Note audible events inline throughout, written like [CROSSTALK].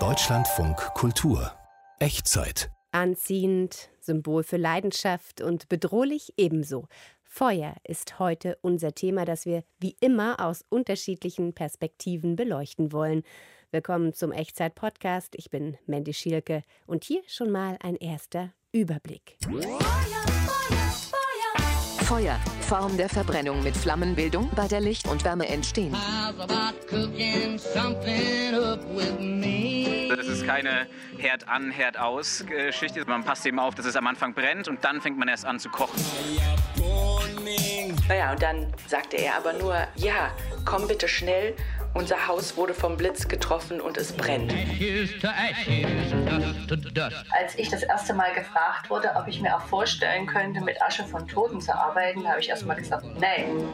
Deutschlandfunk Kultur Echtzeit Anziehend, Symbol für Leidenschaft und bedrohlich ebenso. Feuer ist heute unser Thema, das wir wie immer aus unterschiedlichen Perspektiven beleuchten wollen. Willkommen zum Echtzeit-Podcast. Ich bin Mandy Schielke und hier schon mal ein erster Überblick. Feuer, Form der Verbrennung mit Flammenbildung, bei der Licht und Wärme entstehen. Das ist keine Herd an, Herd aus Geschichte. Man passt eben auf, dass es am Anfang brennt und dann fängt man erst an zu kochen. Naja, und dann sagte er aber nur, ja, komm bitte schnell, unser Haus wurde vom Blitz getroffen und es brennt. Als ich das erste Mal gefragt wurde, ob ich mir auch vorstellen könnte, mit Asche von Toten zu arbeiten, habe ich erst mal gesagt, nein.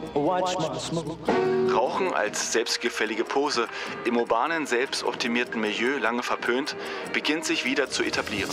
Rauchen als selbstgefällige Pose, im urbanen, selbstoptimierten Milieu lange verpönt, beginnt sich wieder zu etablieren.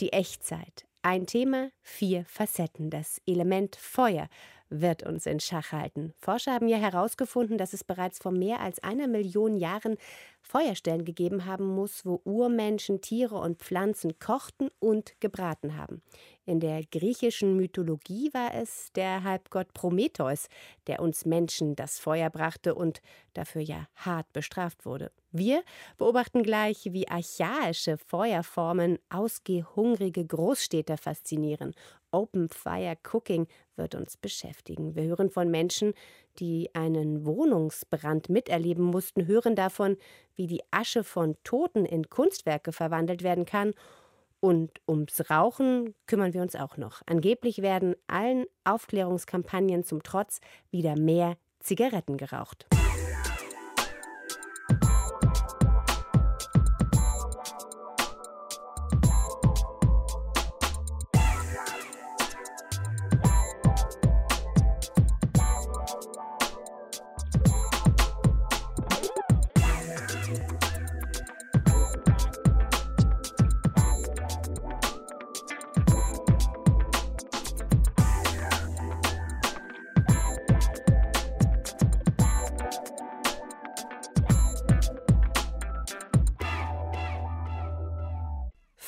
Die Echtzeit. Ein Thema, vier Facetten. Das Element Feuer wird uns in Schach halten. Forscher haben ja herausgefunden, dass es bereits vor mehr als einer Million Jahren Feuerstellen gegeben haben muss, wo Urmenschen Tiere und Pflanzen kochten und gebraten haben. In der griechischen Mythologie war es der Halbgott Prometheus, der uns Menschen das Feuer brachte und dafür ja hart bestraft wurde. Wir beobachten gleich, wie archaische Feuerformen ausgehungrige Großstädter faszinieren. Open Fire Cooking wird uns beschäftigen. Wir hören von Menschen, die einen Wohnungsbrand miterleben mussten, hören davon, wie die Asche von Toten in Kunstwerke verwandelt werden kann und ums Rauchen kümmern wir uns auch noch. Angeblich werden allen Aufklärungskampagnen zum Trotz wieder mehr Zigaretten geraucht.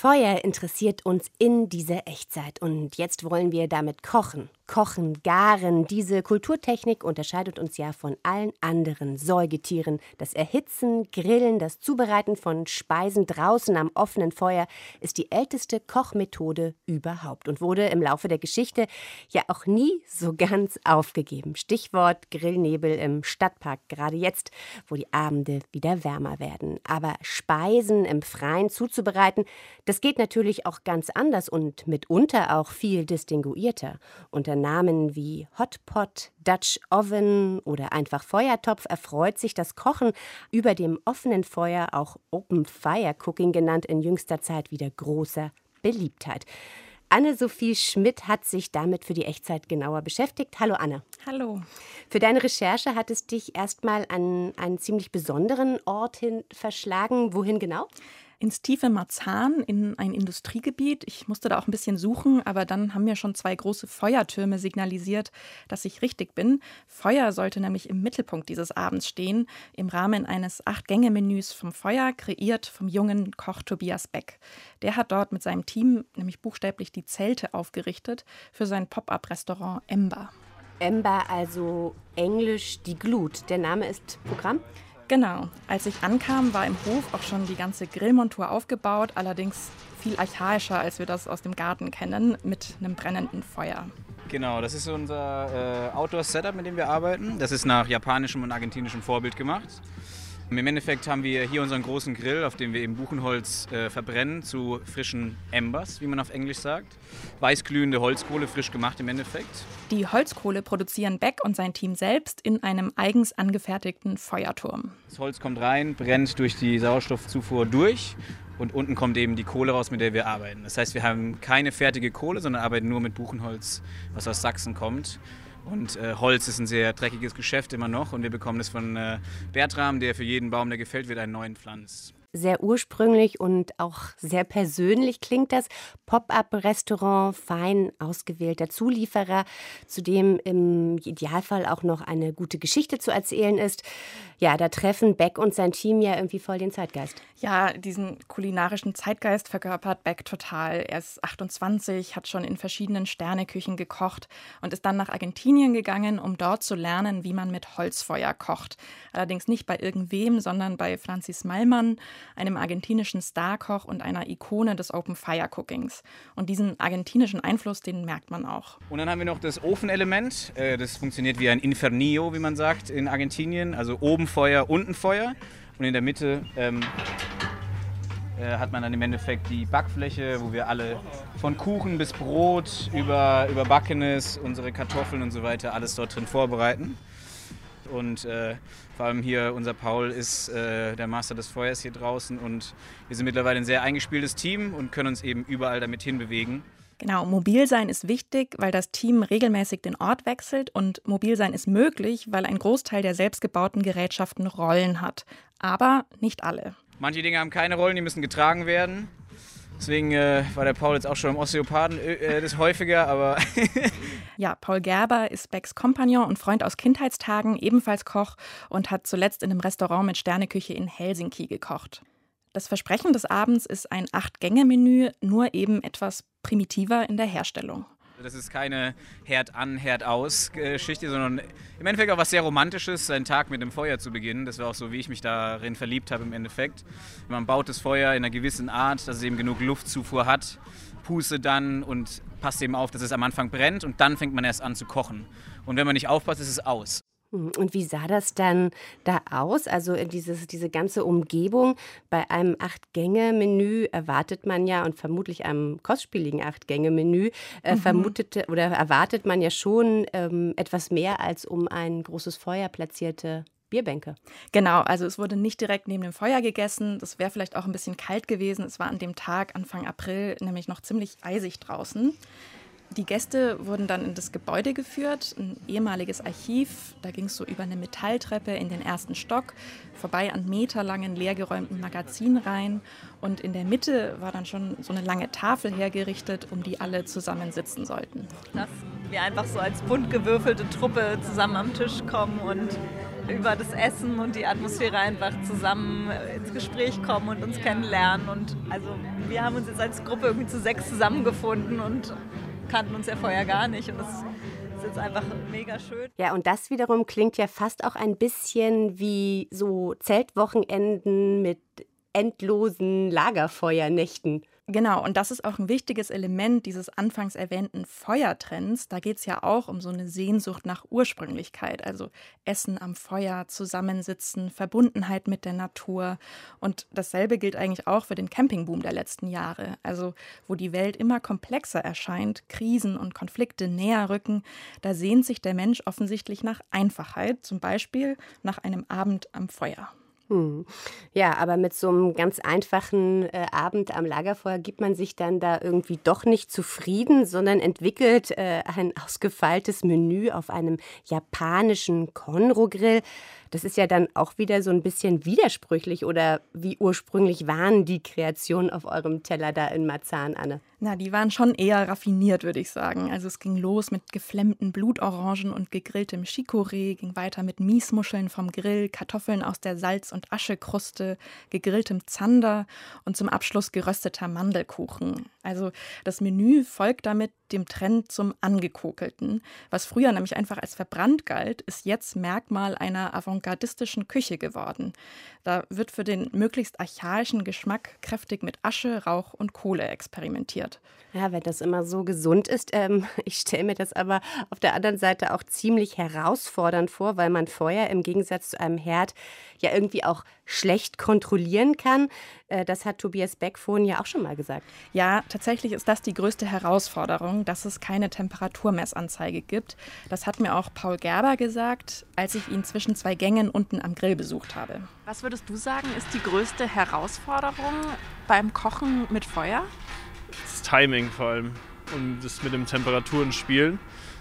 Feuer interessiert uns in dieser Echtzeit und jetzt wollen wir damit kochen. Kochen, Garen. Diese Kulturtechnik unterscheidet uns ja von allen anderen Säugetieren. Das Erhitzen, Grillen, das Zubereiten von Speisen draußen am offenen Feuer ist die älteste Kochmethode überhaupt und wurde im Laufe der Geschichte ja auch nie so ganz aufgegeben. Stichwort Grillnebel im Stadtpark, gerade jetzt, wo die Abende wieder wärmer werden. Aber Speisen im Freien zuzubereiten, das geht natürlich auch ganz anders und mitunter auch viel distinguierter. Unter Namen wie Hotpot, Dutch Oven oder einfach Feuertopf erfreut sich das Kochen über dem offenen Feuer, auch Open Fire Cooking genannt, in jüngster Zeit wieder großer Beliebtheit. Anne-Sophie Schmidt hat sich damit für die Echtzeit genauer beschäftigt. Hallo Anne. Hallo. Für deine Recherche hat es dich erstmal an einen ziemlich besonderen Ort hin verschlagen. Wohin genau? Ins tiefe Marzahn in ein Industriegebiet. Ich musste da auch ein bisschen suchen, aber dann haben mir schon zwei große Feuertürme signalisiert, dass ich richtig bin. Feuer sollte nämlich im Mittelpunkt dieses Abends stehen, im Rahmen eines Acht-Gänge-Menüs vom Feuer, kreiert vom jungen Koch Tobias Beck. Der hat dort mit seinem Team nämlich buchstäblich die Zelte aufgerichtet für sein Pop-up-Restaurant Ember. Ember, also englisch die Glut. Der Name ist Programm? Genau. Als ich ankam, war im Hof auch schon die ganze Grillmontur aufgebaut, allerdings viel archaischer, als wir das aus dem Garten kennen, mit einem brennenden Feuer. Genau, das ist unser äh, Outdoor-Setup, mit dem wir arbeiten. Das ist nach japanischem und argentinischem Vorbild gemacht. Im Endeffekt haben wir hier unseren großen Grill, auf dem wir eben Buchenholz äh, verbrennen zu frischen Embers, wie man auf Englisch sagt. Weißglühende Holzkohle, frisch gemacht im Endeffekt. Die Holzkohle produzieren Beck und sein Team selbst in einem eigens angefertigten Feuerturm. Das Holz kommt rein, brennt durch die Sauerstoffzufuhr durch und unten kommt eben die Kohle raus, mit der wir arbeiten. Das heißt, wir haben keine fertige Kohle, sondern arbeiten nur mit Buchenholz, was aus Sachsen kommt. Und äh, Holz ist ein sehr dreckiges Geschäft immer noch und wir bekommen es von äh, Bertram, der für jeden Baum, der gefällt wird, einen neuen pflanzt. Sehr ursprünglich und auch sehr persönlich klingt das. Pop-up-Restaurant, fein ausgewählter Zulieferer, zu dem im Idealfall auch noch eine gute Geschichte zu erzählen ist. Ja, da treffen Beck und sein Team ja irgendwie voll den Zeitgeist. Ja, diesen kulinarischen Zeitgeist verkörpert Beck total. Er ist 28, hat schon in verschiedenen Sterneküchen gekocht und ist dann nach Argentinien gegangen, um dort zu lernen, wie man mit Holzfeuer kocht. Allerdings nicht bei irgendwem, sondern bei Francis Mallmann, einem argentinischen Starkoch und einer Ikone des Open Fire Cookings. Und diesen argentinischen Einfluss, den merkt man auch. Und dann haben wir noch das Ofenelement. Äh, das funktioniert wie ein Infernillo, wie man sagt, in Argentinien. Also oben Feuer, unten Feuer. Und in der Mitte ähm, äh, hat man dann im Endeffekt die Backfläche, wo wir alle von Kuchen bis Brot über, über Backenes, unsere Kartoffeln und so weiter alles dort drin vorbereiten. Und äh, vor allem hier unser Paul ist äh, der Master des Feuers hier draußen und wir sind mittlerweile ein sehr eingespieltes Team und können uns eben überall damit hinbewegen. Genau, mobil sein ist wichtig, weil das Team regelmäßig den Ort wechselt und mobil sein ist möglich, weil ein Großteil der selbstgebauten Gerätschaften Rollen hat. Aber nicht alle. Manche Dinge haben keine Rollen, die müssen getragen werden. Deswegen äh, war der Paul jetzt auch schon im Osteopathen äh, äh das häufiger, aber. [LAUGHS] ja, Paul Gerber ist Becks Kompagnon und Freund aus Kindheitstagen, ebenfalls Koch und hat zuletzt in einem Restaurant mit Sterneküche in Helsinki gekocht. Das Versprechen des Abends ist ein Acht-Gänge-Menü, nur eben etwas primitiver in der Herstellung. Das ist keine Herd an, Herd aus Geschichte, sondern im Endeffekt auch was sehr Romantisches, seinen Tag mit dem Feuer zu beginnen. Das war auch so, wie ich mich darin verliebt habe im Endeffekt. Man baut das Feuer in einer gewissen Art, dass es eben genug Luftzufuhr hat, puste dann und passt eben auf, dass es am Anfang brennt und dann fängt man erst an zu kochen. Und wenn man nicht aufpasst, ist es aus. Hm, und wie sah das dann da aus? Also äh, dieses, diese ganze Umgebung. Bei einem Acht-Gänge-Menü erwartet man ja, und vermutlich einem kostspieligen Acht-Gänge-Menü, äh, mhm. vermutete oder erwartet man ja schon ähm, etwas mehr als um ein großes Feuer platzierte Bierbänke. Genau, also es wurde nicht direkt neben dem Feuer gegessen. Das wäre vielleicht auch ein bisschen kalt gewesen. Es war an dem Tag, Anfang April, nämlich noch ziemlich eisig draußen. Die Gäste wurden dann in das Gebäude geführt, ein ehemaliges Archiv. Da ging es so über eine Metalltreppe in den ersten Stock, vorbei an meterlangen leergeräumten Magazinreihen. Und in der Mitte war dann schon so eine lange Tafel hergerichtet, um die alle zusammen sitzen sollten. Dass wir einfach so als bunt gewürfelte Truppe zusammen am Tisch kommen und über das Essen und die Atmosphäre einfach zusammen ins Gespräch kommen und uns kennenlernen. Und also wir haben uns jetzt als Gruppe irgendwie zu sechs zusammengefunden und kannten uns ja vorher gar nicht. Und das ist jetzt einfach mega schön. Ja, und das wiederum klingt ja fast auch ein bisschen wie so Zeltwochenenden mit endlosen Lagerfeuernächten. Genau, und das ist auch ein wichtiges Element dieses anfangs erwähnten Feuertrends. Da geht es ja auch um so eine Sehnsucht nach Ursprünglichkeit, also Essen am Feuer, Zusammensitzen, Verbundenheit mit der Natur. Und dasselbe gilt eigentlich auch für den Campingboom der letzten Jahre, also wo die Welt immer komplexer erscheint, Krisen und Konflikte näher rücken. Da sehnt sich der Mensch offensichtlich nach Einfachheit, zum Beispiel nach einem Abend am Feuer. Hm. Ja, aber mit so einem ganz einfachen äh, Abend am Lagerfeuer gibt man sich dann da irgendwie doch nicht zufrieden, sondern entwickelt äh, ein [LAUGHS] ausgefeiltes Menü auf einem japanischen Konro-Grill. Das ist ja dann auch wieder so ein bisschen widersprüchlich oder wie ursprünglich waren die Kreationen auf eurem Teller da in Marzahn, Anne? Na, die waren schon eher raffiniert, würde ich sagen. Also es ging los mit geflemmten Blutorangen und gegrilltem Chicorée, ging weiter mit Miesmuscheln vom Grill, Kartoffeln aus der Salz- und Aschekruste, gegrilltem Zander und zum Abschluss gerösteter Mandelkuchen. Also das Menü folgt damit dem Trend zum Angekokelten. Was früher nämlich einfach als verbrannt galt, ist jetzt Merkmal einer avantgardistischen Küche geworden. Da wird für den möglichst archaischen Geschmack kräftig mit Asche, Rauch und Kohle experimentiert. Ja, wenn das immer so gesund ist, ähm, [LAUGHS] ich stelle mir das aber auf der anderen Seite auch ziemlich herausfordernd vor, weil man Feuer im Gegensatz zu einem Herd ja irgendwie auch schlecht kontrollieren kann. Äh, das hat Tobias Beck vorhin ja auch schon mal gesagt. Ja, tatsächlich ist das die größte Herausforderung, dass es keine Temperaturmessanzeige gibt. Das hat mir auch Paul Gerber gesagt, als ich ihn zwischen zwei Gängen unten am Grill besucht habe. Was würdest du sagen, ist die größte Herausforderung beim Kochen mit Feuer? Das Timing vor allem und das mit dem Temperaturen spielen.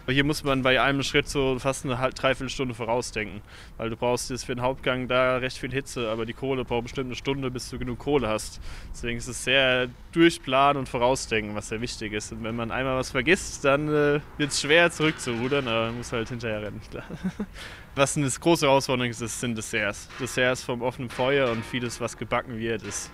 Hier muss man bei einem Schritt so fast eine Dreiviertelstunde vorausdenken, weil du brauchst jetzt für den Hauptgang da recht viel Hitze, aber die Kohle braucht bestimmt eine Stunde, bis du genug Kohle hast. Deswegen ist es sehr durchplanen und vorausdenken, was sehr wichtig ist. Und wenn man einmal was vergisst, dann äh, wird es schwer zurückzurudern, aber man muss halt hinterher rennen, klar. [LAUGHS] Was eine große Herausforderung ist, sind Desserts. Desserts vom offenen Feuer und vieles, was gebacken wird, ist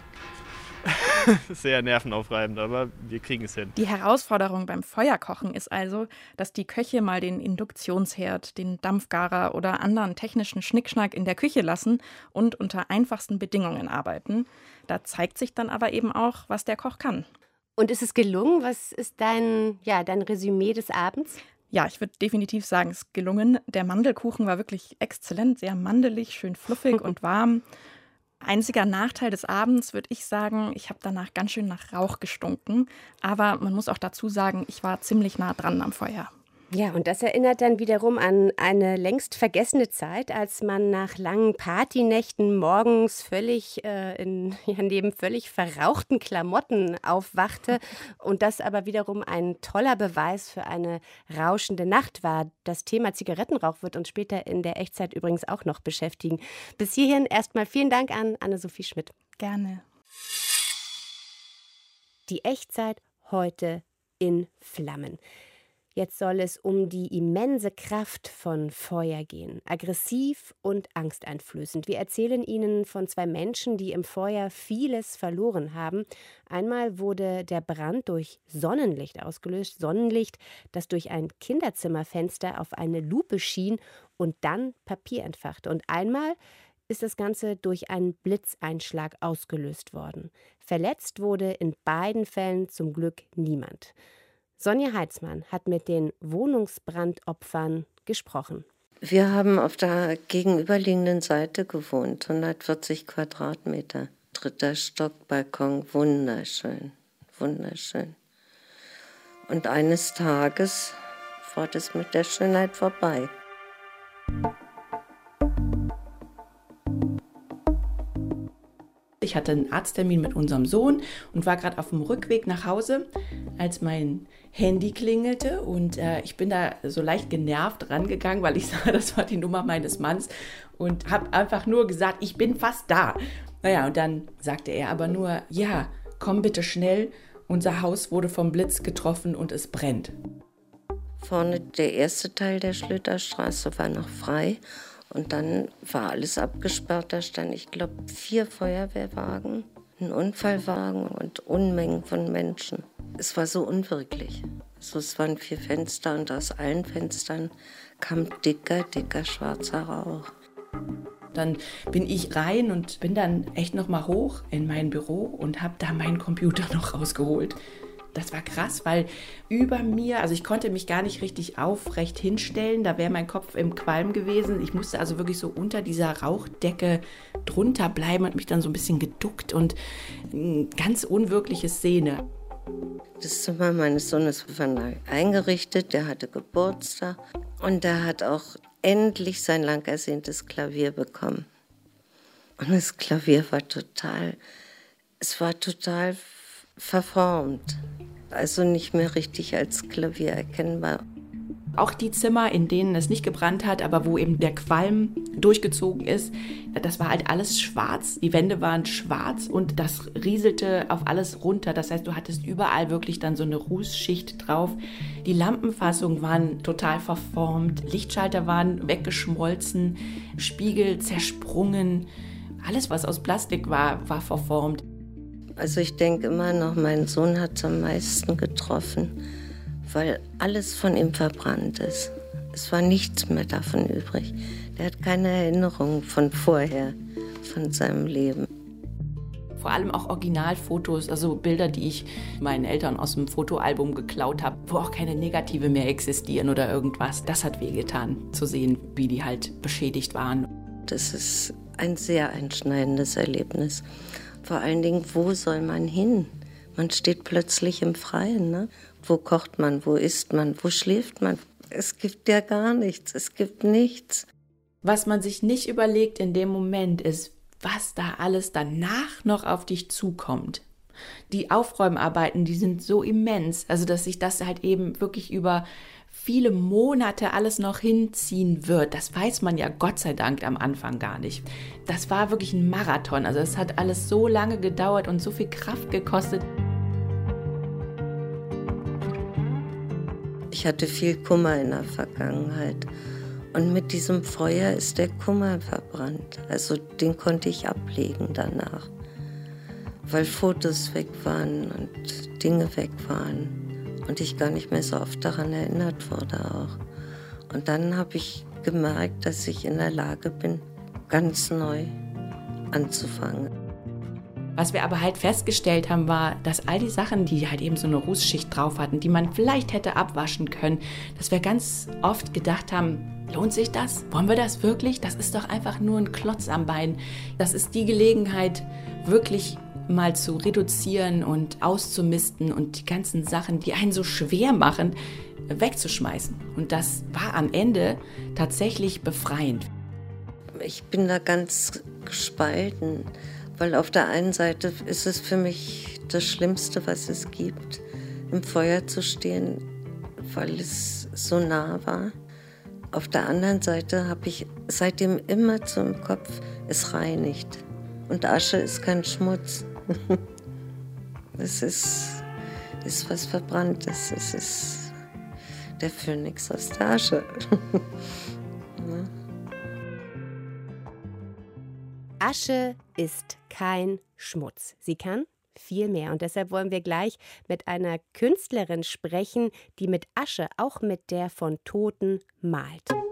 [LAUGHS] sehr nervenaufreibend, aber wir kriegen es hin. Die Herausforderung beim Feuerkochen ist also, dass die Köche mal den Induktionsherd, den Dampfgarer oder anderen technischen Schnickschnack in der Küche lassen und unter einfachsten Bedingungen arbeiten. Da zeigt sich dann aber eben auch, was der Koch kann. Und ist es gelungen? Was ist dein, ja, dein Resümee des Abends? Ja, ich würde definitiv sagen, es ist gelungen. Der Mandelkuchen war wirklich exzellent, sehr mandelig, schön fluffig [LAUGHS] und warm. Einziger Nachteil des Abends würde ich sagen, ich habe danach ganz schön nach Rauch gestunken. Aber man muss auch dazu sagen, ich war ziemlich nah dran am Feuer. Ja, und das erinnert dann wiederum an eine längst vergessene Zeit, als man nach langen Partynächten morgens völlig äh, in [LAUGHS] ja, neben völlig verrauchten Klamotten aufwachte. [LAUGHS] Und das aber wiederum ein toller Beweis für eine rauschende Nacht war. Das Thema Zigarettenrauch wird uns später in der Echtzeit übrigens auch noch beschäftigen. Bis hierhin erstmal vielen Dank an Anne-Sophie Schmidt. Gerne. Die Echtzeit heute in Flammen. Jetzt soll es um die immense Kraft von Feuer gehen, aggressiv und angsteinflößend. Wir erzählen Ihnen von zwei Menschen, die im Feuer vieles verloren haben. Einmal wurde der Brand durch Sonnenlicht ausgelöst, Sonnenlicht, das durch ein Kinderzimmerfenster auf eine Lupe schien und dann Papier entfachte. Und einmal ist das Ganze durch einen Blitzeinschlag ausgelöst worden. Verletzt wurde in beiden Fällen zum Glück niemand. Sonja Heitzmann hat mit den Wohnungsbrandopfern gesprochen. Wir haben auf der gegenüberliegenden Seite gewohnt, 140 Quadratmeter. Dritter Stock, Balkon, wunderschön, wunderschön. Und eines Tages war das mit der Schönheit vorbei. Ich hatte einen Arzttermin mit unserem Sohn und war gerade auf dem Rückweg nach Hause, als mein Handy klingelte und äh, ich bin da so leicht genervt rangegangen, weil ich [LAUGHS] sah, das war die Nummer meines Manns und habe einfach nur gesagt, ich bin fast da. Naja, und dann sagte er aber nur, ja, komm bitte schnell, unser Haus wurde vom Blitz getroffen und es brennt. Vorne der erste Teil der Schlüterstraße war noch frei und dann war alles abgesperrt. Da standen, ich glaube, vier Feuerwehrwagen, ein Unfallwagen und Unmengen von Menschen es war so unwirklich. So, es waren vier Fenster und aus allen Fenstern kam dicker, dicker schwarzer Rauch. Dann bin ich rein und bin dann echt noch mal hoch in mein Büro und habe da meinen Computer [LAUGHS] noch rausgeholt das war krass, weil über mir, also ich konnte mich gar nicht richtig aufrecht hinstellen, da wäre mein Kopf im Qualm gewesen. Ich musste also wirklich so unter dieser Rauchdecke drunter bleiben und mich dann so ein bisschen geduckt und eine ganz unwirkliche Szene. Das Zimmer meines Sohnes war eingerichtet, der hatte Geburtstag und der hat auch endlich sein lang ersehntes Klavier bekommen. Und das Klavier war total, es war total verformt. Also nicht mehr richtig als Klavier erkennbar. Auch die Zimmer, in denen es nicht gebrannt hat, aber wo eben der Qualm durchgezogen ist, das war halt alles schwarz. Die Wände waren schwarz und das rieselte auf alles runter. Das heißt, du hattest überall wirklich dann so eine Rußschicht drauf. Die Lampenfassungen waren total verformt, Lichtschalter waren weggeschmolzen, Spiegel zersprungen. Alles, was aus Plastik war, war verformt. Also ich denke immer noch, mein Sohn hat es am meisten getroffen, weil alles von ihm verbrannt ist. Es war nichts mehr davon übrig. Der hat keine Erinnerung von vorher, von seinem Leben. Vor allem auch Originalfotos, also Bilder, die ich meinen Eltern aus dem Fotoalbum geklaut habe, wo auch keine Negative mehr existieren oder irgendwas. Das hat wehgetan, zu sehen, wie die halt beschädigt waren. Das ist ein sehr einschneidendes Erlebnis. Vor allen Dingen, wo soll man hin? Man steht plötzlich im Freien. Ne? Wo kocht man? Wo isst man? Wo schläft man? Es gibt ja gar nichts. Es gibt nichts. Was man sich nicht überlegt in dem Moment ist, was da alles danach noch auf dich zukommt. Die Aufräumarbeiten, die sind so immens, also dass sich das halt eben wirklich über viele Monate alles noch hinziehen wird. Das weiß man ja Gott sei Dank am Anfang gar nicht. Das war wirklich ein Marathon. Also es hat alles so lange gedauert und so viel Kraft gekostet. Ich hatte viel Kummer in der Vergangenheit. Und mit diesem Feuer ist der Kummer verbrannt. Also den konnte ich ablegen danach. Weil Fotos weg waren und Dinge weg waren und ich gar nicht mehr so oft daran erinnert wurde auch. Und dann habe ich gemerkt, dass ich in der Lage bin, ganz neu anzufangen. Was wir aber halt festgestellt haben, war, dass all die Sachen, die halt eben so eine Rußschicht drauf hatten, die man vielleicht hätte abwaschen können, dass wir ganz oft gedacht haben, lohnt sich das? Wollen wir das wirklich? Das ist doch einfach nur ein Klotz am Bein. Das ist die Gelegenheit, wirklich mal zu reduzieren und auszumisten und die ganzen Sachen, die einen so schwer machen, wegzuschmeißen. Und das war am Ende tatsächlich befreiend. Ich bin da ganz gespalten, weil auf der einen Seite ist es für mich das Schlimmste, was es gibt, im Feuer zu stehen, weil es so nah war. Auf der anderen Seite habe ich seitdem immer zum Kopf, es reinigt. Und Asche ist kein Schmutz. [LAUGHS] Es ist, ist was Verbranntes. Es ist der Phönix aus der Asche. [LAUGHS] Asche ist kein Schmutz. Sie kann viel mehr. Und deshalb wollen wir gleich mit einer Künstlerin sprechen, die mit Asche, auch mit der von Toten, malt.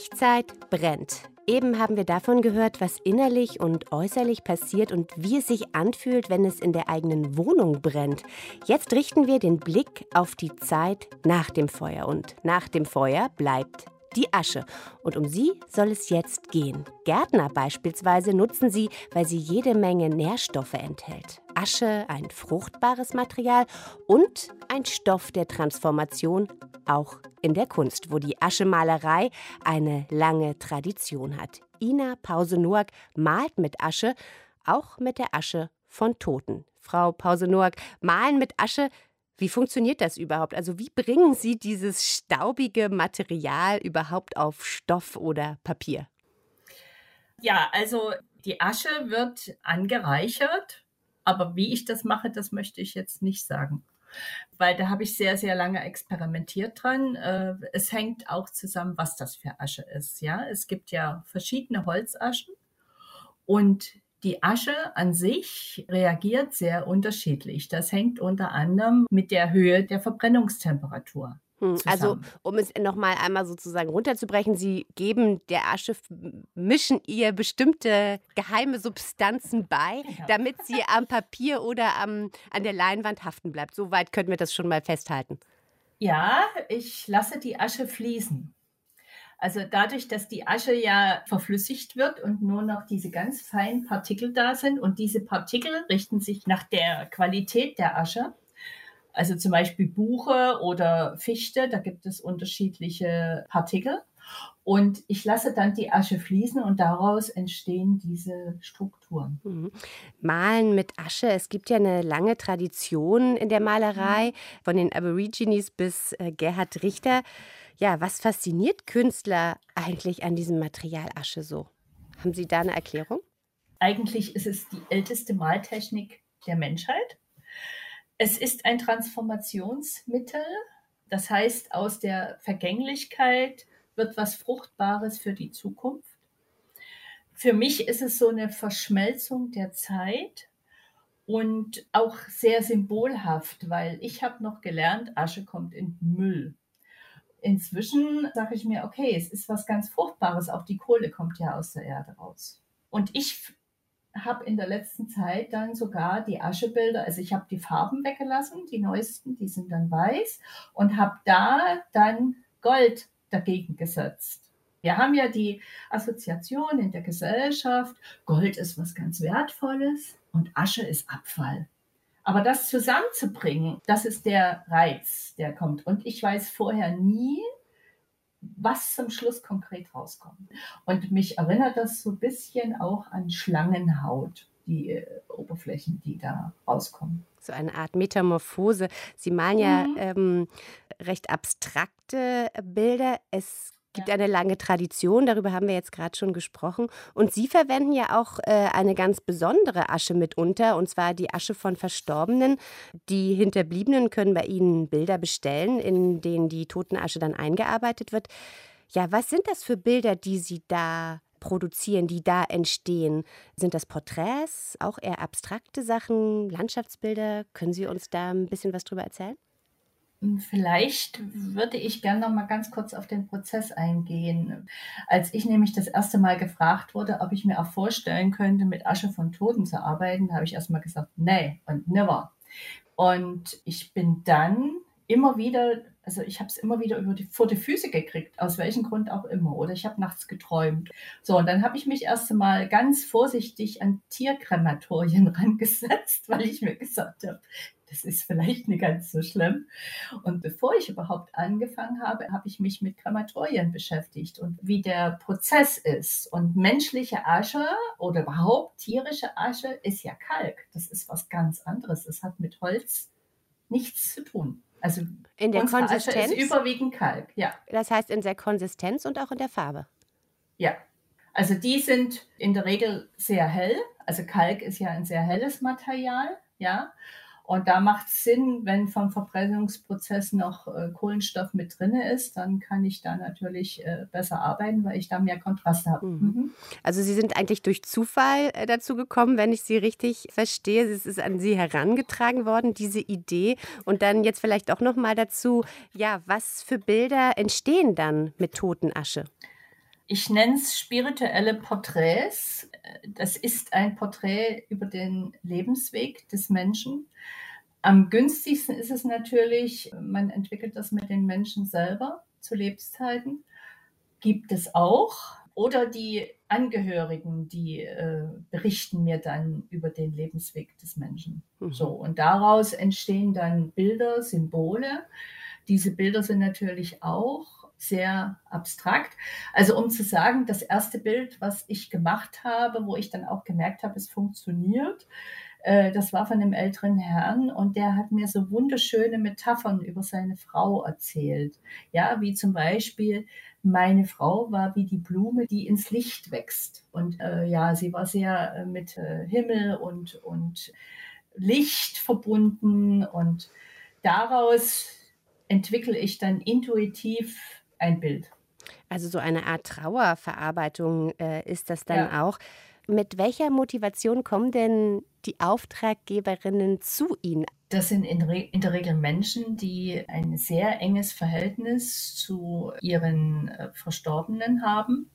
Echtzeit brennt. Eben haben wir davon gehört, was innerlich und äußerlich passiert und wie es sich anfühlt, wenn es in der eigenen Wohnung brennt. Jetzt richten wir den Blick auf die Zeit nach dem Feuer. Und nach dem Feuer bleibt die Asche. Und um sie soll es jetzt gehen. Gärtner beispielsweise nutzen sie, weil sie jede Menge Nährstoffe enthält. Asche ein fruchtbares Material und ein Stoff der Transformation, auch in der Kunst, wo die Aschemalerei eine lange Tradition hat. Ina Pause-Noack malt mit Asche, auch mit der Asche von Toten. Frau Pause-Noack, malen mit Asche, wie funktioniert das überhaupt? Also wie bringen Sie dieses staubige Material überhaupt auf Stoff oder Papier? Ja, also die Asche wird angereichert, aber wie ich das mache, das möchte ich jetzt nicht sagen. Weil da habe ich sehr, sehr lange experimentiert dran. Äh, es hängt auch zusammen, was das für Asche ist. Ja, es gibt ja verschiedene Holzaschen und die Asche an sich reagiert sehr unterschiedlich. Das hängt unter anderem mit der Höhe der Verbrennungstemperatur. Hm, also, um es nochmal einmal sozusagen runterzubrechen, Sie geben der Asche, mischen ihr bestimmte geheime Substanzen bei, ja. damit sie am Papier oder am, an der Leinwand haften bleibt. Soweit können wir das schon mal festhalten. Ja, ich lasse die Asche fließen. Also dadurch, dass die Asche ja verflüssigt wird und nur noch diese ganz feinen Partikel da sind und diese Partikel richten sich nach der Qualität der Asche. Also zum Beispiel Buche oder Fichte, da gibt es unterschiedliche Partikel. Und ich lasse dann die Asche fließen und daraus entstehen diese Strukturen. Mhm. Malen mit Asche. Es gibt ja eine lange Tradition in der Malerei, mhm. von den Aborigines bis äh, Gerhard Richter. Ja, was fasziniert Künstler eigentlich an diesem Material Asche so? Haben Sie da eine Erklärung? Eigentlich ist es die älteste Maltechnik der Menschheit. Es ist ein Transformationsmittel. Das heißt, aus der Vergänglichkeit wird was Fruchtbares für die Zukunft. Für mich ist es so eine Verschmelzung der Zeit und auch sehr symbolhaft, weil ich habe noch gelernt, Asche kommt in Müll. Inzwischen sage ich mir, okay, es ist was ganz Fruchtbares. Auch die Kohle kommt ja aus der Erde raus. Und ich habe in der letzten Zeit dann sogar die Aschebilder, also ich habe die Farben weggelassen, die neuesten, die sind dann weiß und habe da dann Gold dagegen gesetzt. Wir haben ja die Assoziation in der Gesellschaft, Gold ist was ganz Wertvolles und Asche ist Abfall. Aber das zusammenzubringen, das ist der Reiz, der kommt. Und ich weiß vorher nie, was zum Schluss konkret rauskommt. Und mich erinnert das so ein bisschen auch an Schlangenhaut, die äh, Oberflächen, die da rauskommen. So eine Art Metamorphose. Sie malen ja mhm. ähm, recht abstrakte Bilder. Es gibt ja. eine lange Tradition, darüber haben wir jetzt gerade schon gesprochen. Und Sie verwenden ja auch äh, eine ganz besondere Asche mitunter, und zwar die Asche von Verstorbenen. Die Hinterbliebenen können bei Ihnen Bilder bestellen, in denen die Totenasche dann eingearbeitet wird. Ja, was sind das für Bilder, die Sie da produzieren, die da entstehen? Sind das Porträts, auch eher abstrakte Sachen, Landschaftsbilder? Können Sie uns da ein bisschen was drüber erzählen? Vielleicht würde ich gerne noch mal ganz kurz auf den Prozess eingehen. Als ich nämlich das erste Mal gefragt wurde, ob ich mir auch vorstellen könnte, mit Asche von Toten zu arbeiten, habe ich erst mal gesagt, nee und never. Und ich bin dann immer wieder, also ich habe es immer wieder über die, vor die Füße gekriegt, aus welchem Grund auch immer. Oder ich habe nachts geträumt. So, und dann habe ich mich erst einmal ganz vorsichtig an Tierkrematorien [LAUGHS] rangesetzt, weil ich mir gesagt habe, das ist vielleicht nicht ganz so schlimm. Und bevor ich überhaupt angefangen habe, habe ich mich mit Krematorien beschäftigt und wie der Prozess ist. Und menschliche Asche oder überhaupt tierische Asche ist ja Kalk. Das ist was ganz anderes. Das hat mit Holz nichts zu tun. Also in der Konsistenz Asche ist überwiegend Kalk, ja. Das heißt in der Konsistenz und auch in der Farbe. Ja. Also die sind in der Regel sehr hell. Also Kalk ist ja ein sehr helles Material, ja. Und da macht es Sinn, wenn vom Verbrennungsprozess noch äh, Kohlenstoff mit drin ist, dann kann ich da natürlich äh, besser arbeiten, weil ich da mehr Kontrast habe. Mhm. Mhm. Also Sie sind eigentlich durch Zufall äh, dazu gekommen, wenn ich Sie richtig verstehe. Es ist an Sie herangetragen worden, diese Idee. Und dann jetzt vielleicht auch noch mal dazu, ja, was für Bilder entstehen dann mit Totenasche? Ich nenne es spirituelle Porträts. Das ist ein Porträt über den Lebensweg des Menschen. Am günstigsten ist es natürlich, man entwickelt das mit den Menschen selber zu Lebzeiten. Gibt es auch. Oder die Angehörigen, die äh, berichten mir dann über den Lebensweg des Menschen. Mhm. So, und daraus entstehen dann Bilder, Symbole. Diese Bilder sind natürlich auch sehr abstrakt. Also um zu sagen, das erste Bild, was ich gemacht habe, wo ich dann auch gemerkt habe, es funktioniert, äh, das war von einem älteren Herrn und der hat mir so wunderschöne Metaphern über seine Frau erzählt. Ja, wie zum Beispiel, meine Frau war wie die Blume, die ins Licht wächst. Und äh, ja, sie war sehr äh, mit äh, Himmel und, und Licht verbunden und daraus entwickle ich dann intuitiv ein Bild. Also so eine Art Trauerverarbeitung äh, ist das dann ja. auch. Mit welcher Motivation kommen denn die Auftraggeberinnen zu Ihnen? Das sind in, in, der Regel Menschen, die ein sehr enges Verhältnis zu ihren äh, Verstorbenen haben,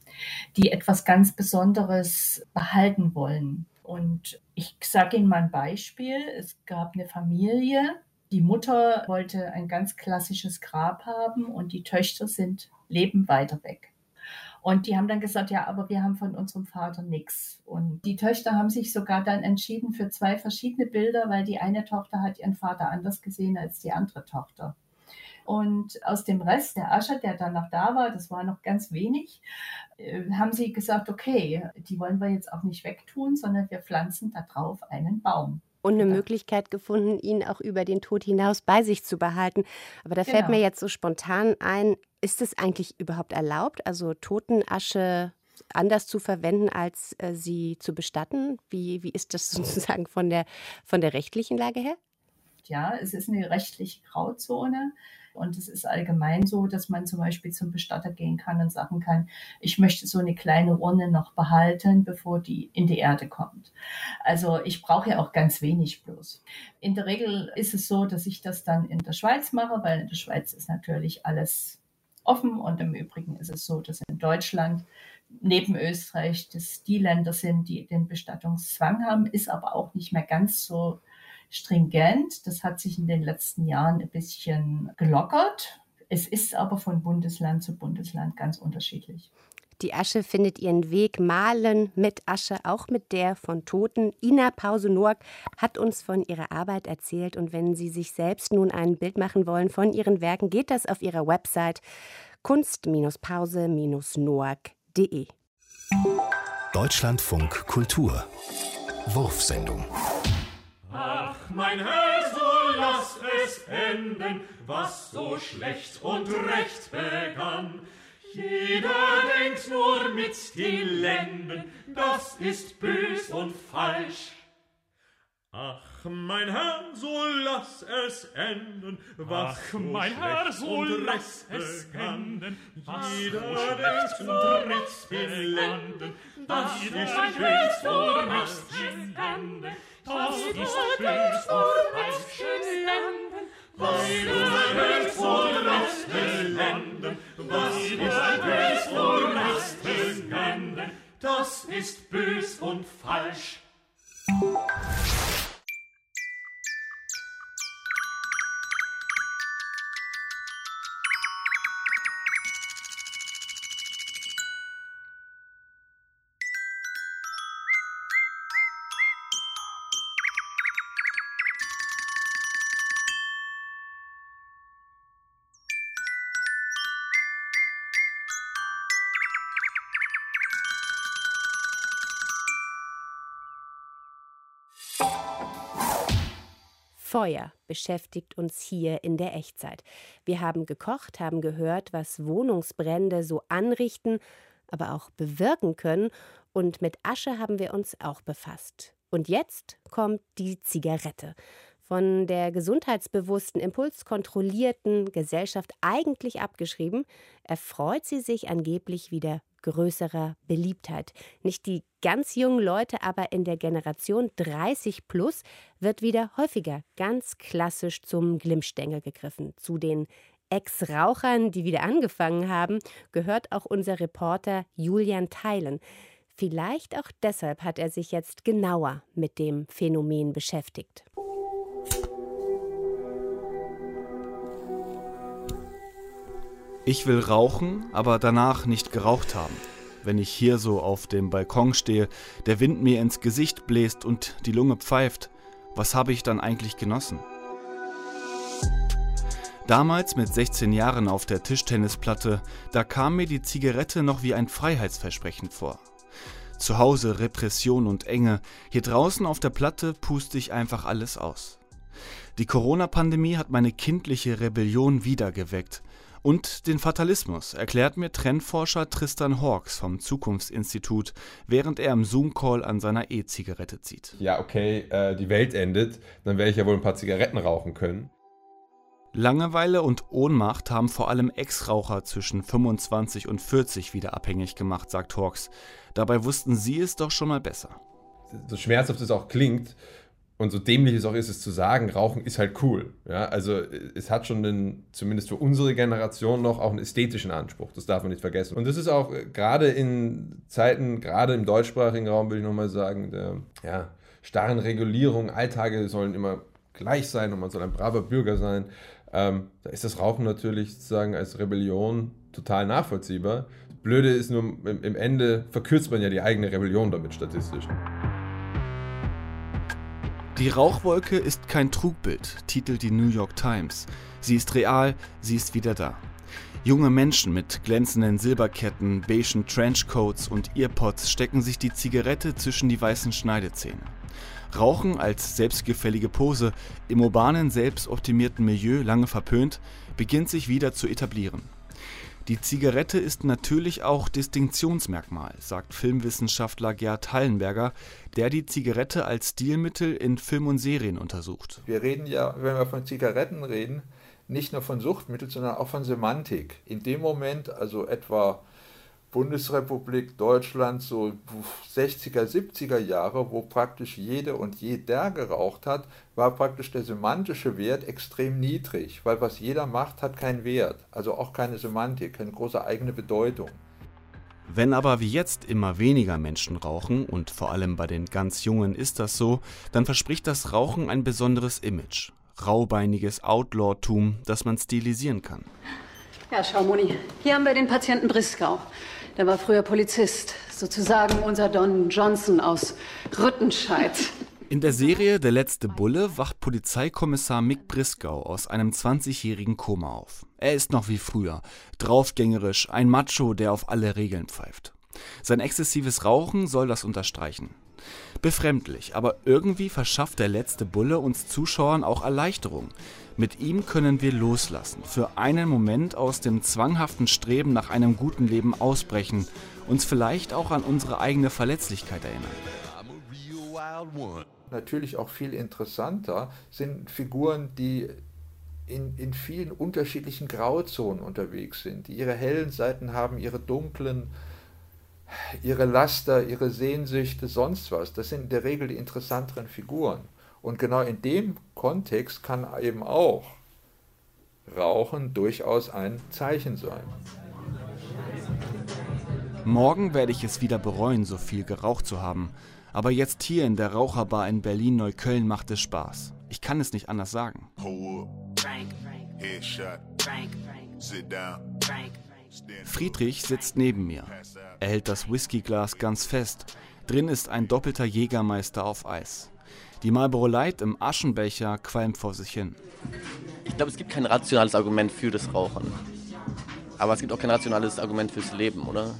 die etwas ganz Besonderes behalten wollen. Und ich sage Ihnen mal ein Beispiel. Es gab eine Familie, die Mutter wollte ein ganz klassisches Grab haben und die Töchter sind leben weiter weg. Und die haben dann gesagt, ja, aber wir haben von unserem Vater nichts. Und die Töchter haben sich sogar dann entschieden für zwei verschiedene Bilder, weil die eine Tochter hat ihren Vater anders gesehen als die andere Tochter. Und aus dem Rest der Asche, der dann noch da war, das war noch ganz wenig, äh, haben sie gesagt, okay, die wollen wir jetzt auch nicht wegtun, sondern wir pflanzen da drauf einen Baum und eine Möglichkeit gefunden, ihn auch über den Tod hinaus bei sich zu behalten. Aber da genau. fällt mir jetzt so spontan ein, ist es eigentlich überhaupt erlaubt, also Totenasche anders zu verwenden, als äh, sie zu bestatten? Wie, wie ist das [LAUGHS] sozusagen von der, von der rechtlichen Lage her? Ja, es ist eine rechtliche Grauzone. Und es ist allgemein so, dass man zum Beispiel zum Bestatter gehen kann und sagen kann, ich möchte so eine kleine Urne noch behalten, bevor die in die Erde kommt. Also ich brauche ja auch ganz wenig bloß. In der Regel ist es so, dass ich das dann in der Schweiz mache, weil in der Schweiz ist natürlich alles offen und im Übrigen ist es so, dass in Deutschland neben Österreich das die Länder sind, die den Bestattungszwang haben, ist aber auch nicht mehr ganz so stringent. Das hat sich in den letzten Jahren ein bisschen gelockert. Es ist aber von Bundesland zu Bundesland ganz unterschiedlich. Die Asche findet ihren Weg malen mit Asche, auch mit der von Toten. Ina Pause-Noack hat uns von ihrer Arbeit erzählt. Und wenn Sie sich selbst nun ein Bild machen wollen von Ihren Werken, geht das auf Ihrer Website kunst-pause-noack.de. Deutschlandfunk Kultur Wurfsendung Ach, mein Herr, so lass es enden, was so schlecht und recht begann. Jeder denkt nur mit den Lenden, das ist bös und falsch. Ach, mein Herr, so lass es enden, was Ach, mein Herr, so lass es enden, jeder denkt nur mit den Lenden, das ist bös und recht. Das ist bös und recht. Was du willst, so lass es enden, was so lass es enden, das ist bös und falsch. Feuer beschäftigt uns hier in der Echtzeit. Wir haben gekocht, haben gehört, was Wohnungsbrände so anrichten, aber auch bewirken können, und mit Asche haben wir uns auch befasst. Und jetzt kommt die Zigarette. Von der gesundheitsbewussten, impulskontrollierten Gesellschaft eigentlich abgeschrieben, erfreut sie sich angeblich wieder größerer Beliebtheit. Nicht die ganz jungen Leute, aber in der Generation 30 plus wird wieder häufiger ganz klassisch zum Glimmstängel gegriffen. Zu den Ex-Rauchern, die wieder angefangen haben, gehört auch unser Reporter Julian Theilen. Vielleicht auch deshalb hat er sich jetzt genauer mit dem Phänomen beschäftigt. Ich will rauchen, aber danach nicht geraucht haben. Wenn ich hier so auf dem Balkon stehe, der Wind mir ins Gesicht bläst und die Lunge pfeift, was habe ich dann eigentlich genossen? Damals mit 16 Jahren auf der Tischtennisplatte, da kam mir die Zigarette noch wie ein Freiheitsversprechen vor. Zu Hause Repression und Enge, hier draußen auf der Platte puste ich einfach alles aus. Die Corona-Pandemie hat meine kindliche Rebellion wiedergeweckt und den Fatalismus erklärt mir Trendforscher Tristan Hawks vom Zukunftsinstitut, während er im Zoom-Call an seiner E-Zigarette zieht. Ja, okay, äh, die Welt endet, dann werde ich ja wohl ein paar Zigaretten rauchen können. Langeweile und Ohnmacht haben vor allem Ex-Raucher zwischen 25 und 40 wieder abhängig gemacht, sagt Hawks. Dabei wussten sie es doch schon mal besser. So schmerzhaft es auch klingt, und so dämlich es auch ist, es zu sagen, Rauchen ist halt cool. Ja, also es hat schon einen, zumindest für unsere Generation noch auch einen ästhetischen Anspruch. Das darf man nicht vergessen. Und das ist auch äh, gerade in Zeiten, gerade im deutschsprachigen Raum, würde ich nochmal sagen, der ja, starren Regulierung, Alltage sollen immer gleich sein und man soll ein braver Bürger sein. Ähm, da ist das Rauchen natürlich sozusagen als Rebellion total nachvollziehbar. Das Blöde ist nur, im Ende verkürzt man ja die eigene Rebellion damit statistisch. Die Rauchwolke ist kein Trugbild, titelt die New York Times. Sie ist real, sie ist wieder da. Junge Menschen mit glänzenden Silberketten, beigen Trenchcoats und Earpods stecken sich die Zigarette zwischen die weißen Schneidezähne. Rauchen als selbstgefällige Pose, im urbanen, selbstoptimierten Milieu lange verpönt, beginnt sich wieder zu etablieren. Die Zigarette ist natürlich auch Distinktionsmerkmal, sagt Filmwissenschaftler Gerd Hallenberger, der die Zigarette als Stilmittel in Film und Serien untersucht. Wir reden ja, wenn wir von Zigaretten reden, nicht nur von Suchtmitteln, sondern auch von Semantik. In dem Moment, also etwa Bundesrepublik Deutschland so 60er, 70er Jahre, wo praktisch jede und jeder geraucht hat, war praktisch der semantische Wert extrem niedrig, weil was jeder macht, hat keinen Wert, also auch keine Semantik, keine große eigene Bedeutung. Wenn aber wie jetzt immer weniger Menschen rauchen, und vor allem bei den ganz Jungen ist das so, dann verspricht das Rauchen ein besonderes Image. Raubeiniges Outlaw-Tum, das man stilisieren kann. Ja, schau, Moni, hier haben wir den Patienten Brisgau. Der war früher Polizist, sozusagen unser Don Johnson aus Rüttenscheid. In der Serie Der letzte Bulle wacht Polizeikommissar Mick Brisgau aus einem 20-jährigen Koma auf. Er ist noch wie früher, draufgängerisch, ein Macho, der auf alle Regeln pfeift. Sein exzessives Rauchen soll das unterstreichen. Befremdlich, aber irgendwie verschafft der letzte Bulle uns Zuschauern auch Erleichterung. Mit ihm können wir loslassen, für einen Moment aus dem zwanghaften Streben nach einem guten Leben ausbrechen, uns vielleicht auch an unsere eigene Verletzlichkeit erinnern. Natürlich auch viel interessanter sind Figuren, die in, in vielen unterschiedlichen Grauzonen unterwegs sind, die ihre hellen Seiten haben, ihre dunklen, ihre Laster, ihre Sehnsüchte, sonst was. Das sind in der Regel die interessanteren Figuren. Und genau in dem Kontext kann eben auch Rauchen durchaus ein Zeichen sein. Morgen werde ich es wieder bereuen, so viel geraucht zu haben. Aber jetzt hier in der Raucherbar in Berlin-Neukölln macht es Spaß. Ich kann es nicht anders sagen. Friedrich sitzt neben mir. Er hält das Whiskyglas ganz fest. Drin ist ein doppelter Jägermeister auf Eis. Die Marlboro Light im Aschenbecher qualmt vor sich hin. Ich glaube, es gibt kein rationales Argument für das Rauchen. Aber es gibt auch kein rationales Argument fürs Leben, oder?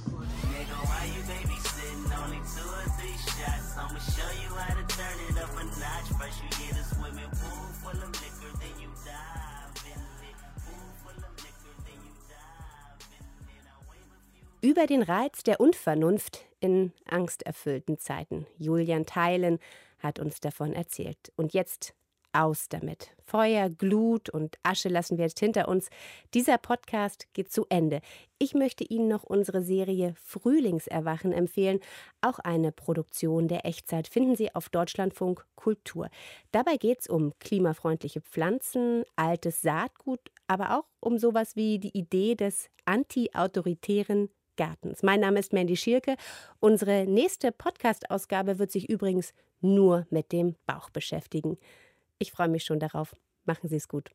Über den Reiz der Unvernunft in angsterfüllten Zeiten. Julian Theilen hat uns davon erzählt. Und jetzt aus damit. Feuer, Glut und Asche lassen wir jetzt hinter uns. Dieser Podcast geht zu Ende. Ich möchte Ihnen noch unsere Serie Frühlingserwachen empfehlen. Auch eine Produktion der Echtzeit finden Sie auf Deutschlandfunk Kultur. Dabei geht es um klimafreundliche Pflanzen, altes Saatgut, aber auch um sowas wie die Idee des anti-autoritären Gartens. Mein Name ist Mandy Schierke. Unsere nächste Podcast-Ausgabe wird sich übrigens nur mit dem Bauch beschäftigen. Ich freue mich schon darauf. Machen Sie es gut.